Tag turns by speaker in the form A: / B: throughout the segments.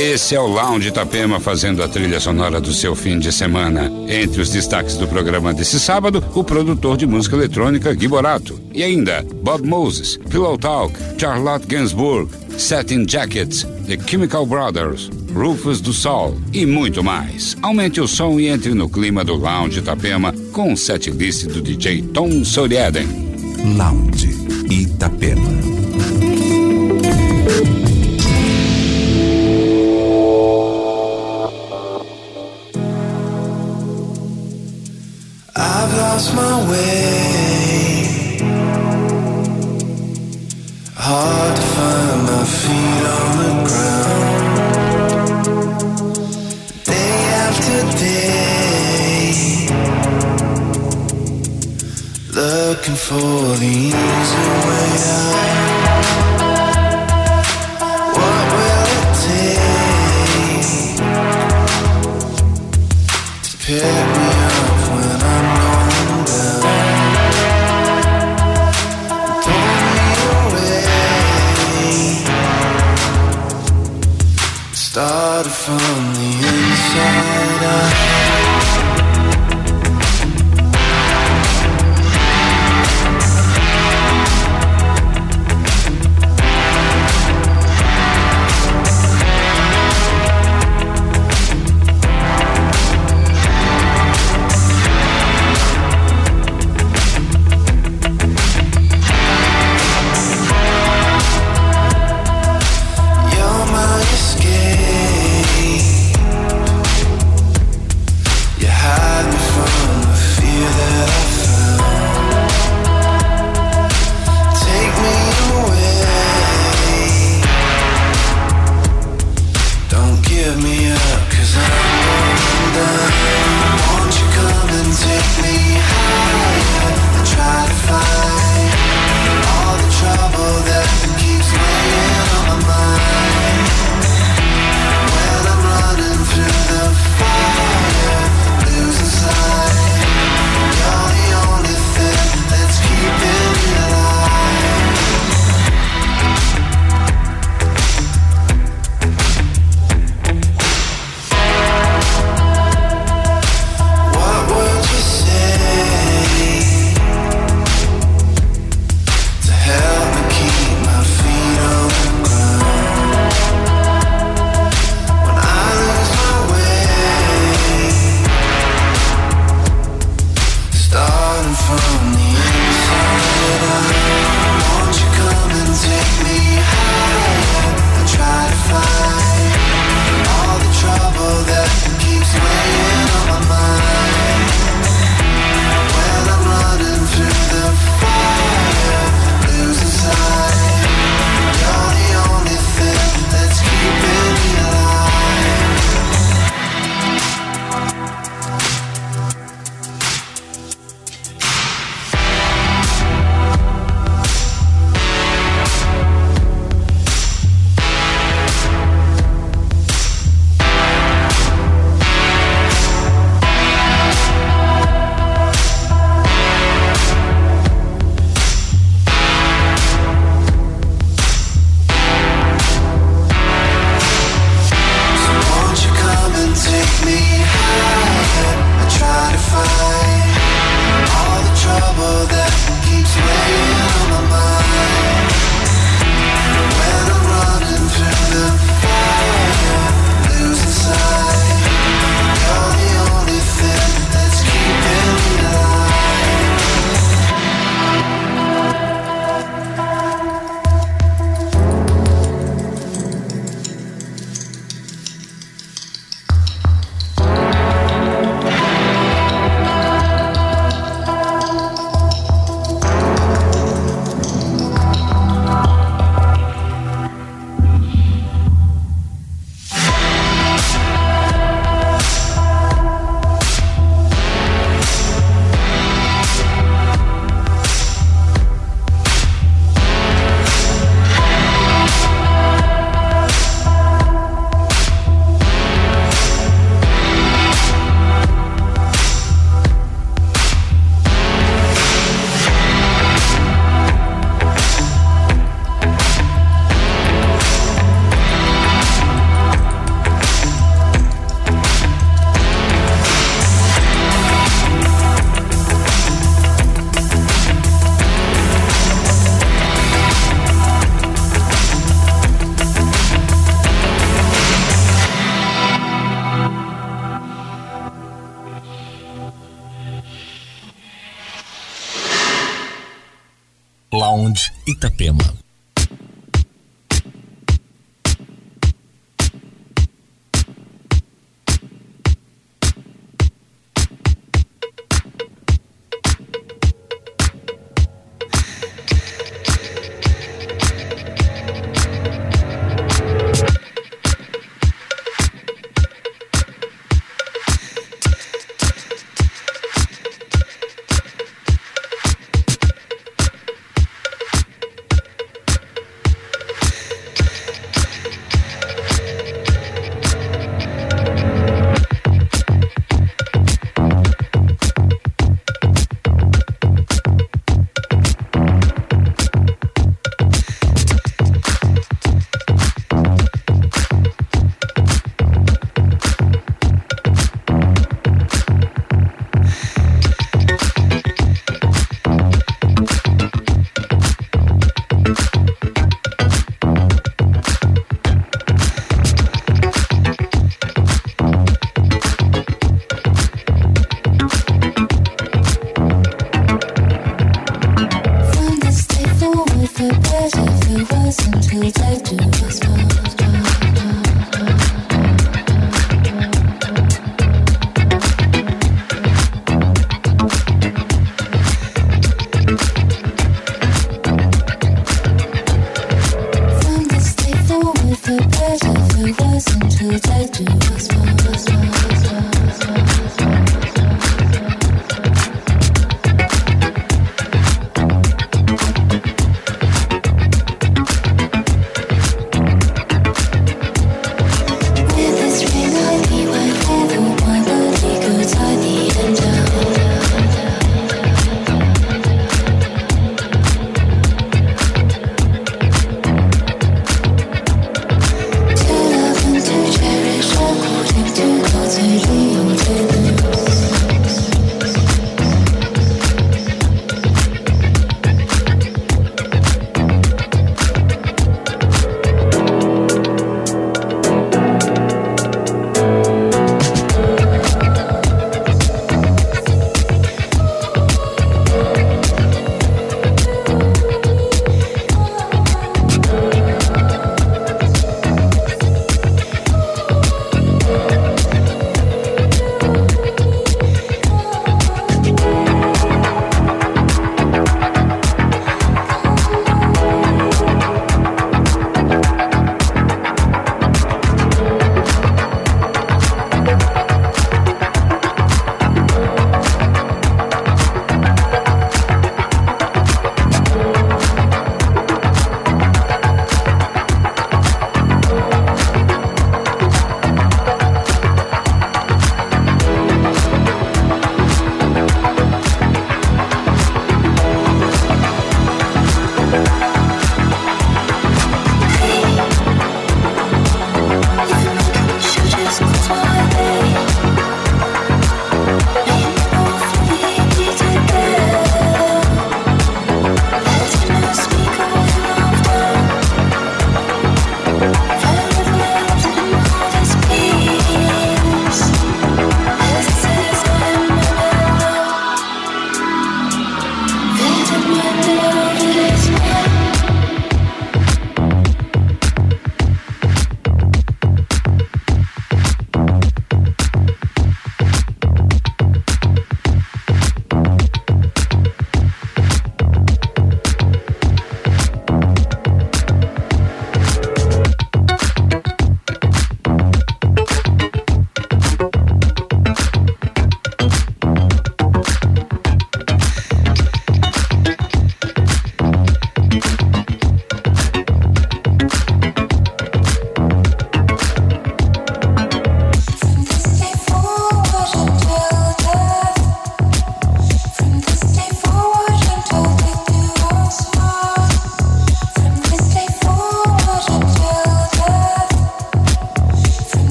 A: Esse é o Lounge Itapema fazendo a trilha sonora do seu fim de semana. Entre os destaques do programa desse sábado, o produtor de música eletrônica Gui Borato. E ainda, Bob Moses, Pillow Talk, Charlotte Gainsbourg, Satin Jackets, The Chemical Brothers, Rufus do Sol e muito mais. Aumente o som e entre no clima do Lounge Itapema com o setlist do DJ Tom Soriaden.
B: Lounge Itapema.
C: For the easy way out. What will it take to pick me up when I'm going down? Pull me away. Started from the inside out.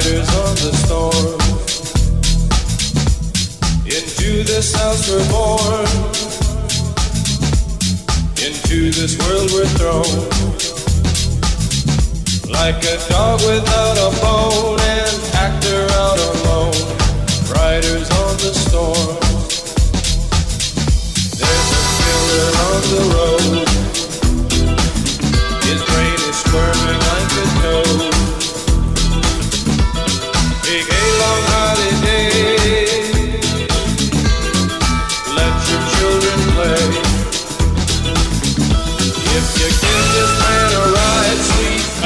D: riders on the storm. Into this house we're born. Into this world we're thrown. Like a dog without a bone, actor out alone. Riders on the storm. There's a killer on the road. His brain is squirming like a toad. Take a long holiday. Let your children play. If you give this man a ride, sweet.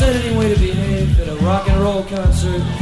E: is
F: that any way to behave at a rock and roll concert?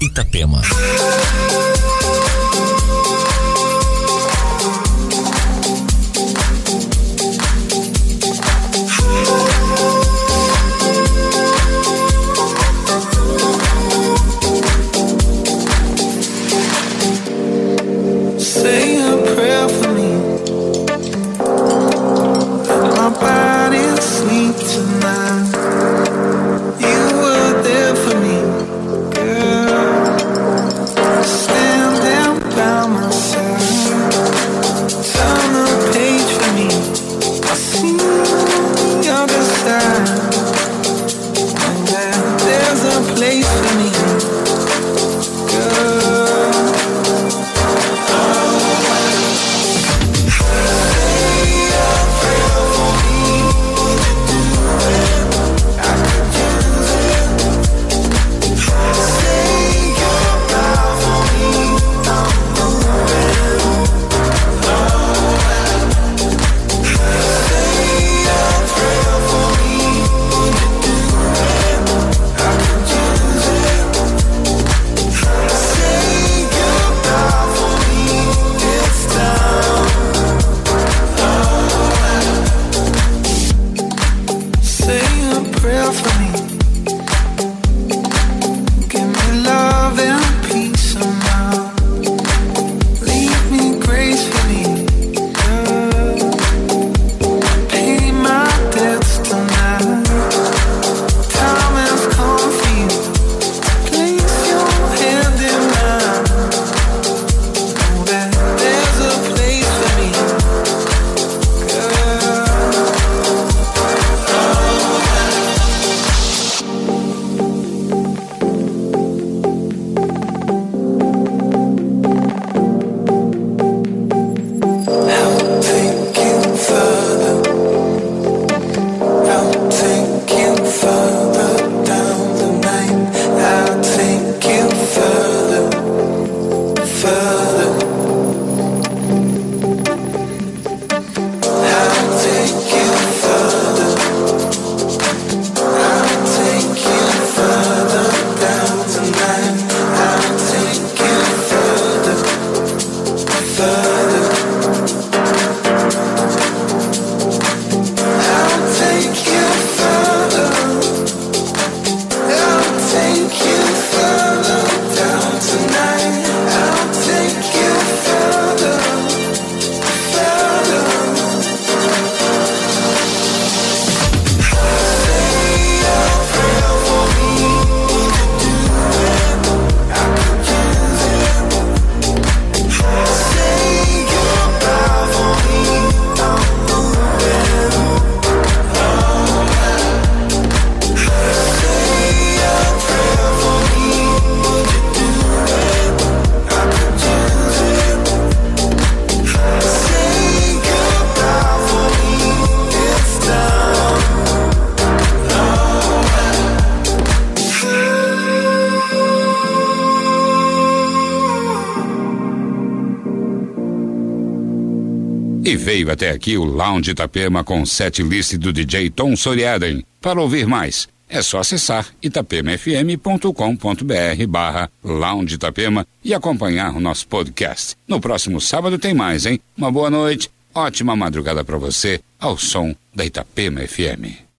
G: Itapema.
A: veio até aqui o Lounge Itapema com set list do DJ Tom Soriaden. Para ouvir mais, é só acessar itapemafm.com.br barra Lounge Itapema e acompanhar o nosso podcast. No próximo sábado tem mais, hein? Uma boa noite, ótima madrugada para você, ao som da Itapema FM.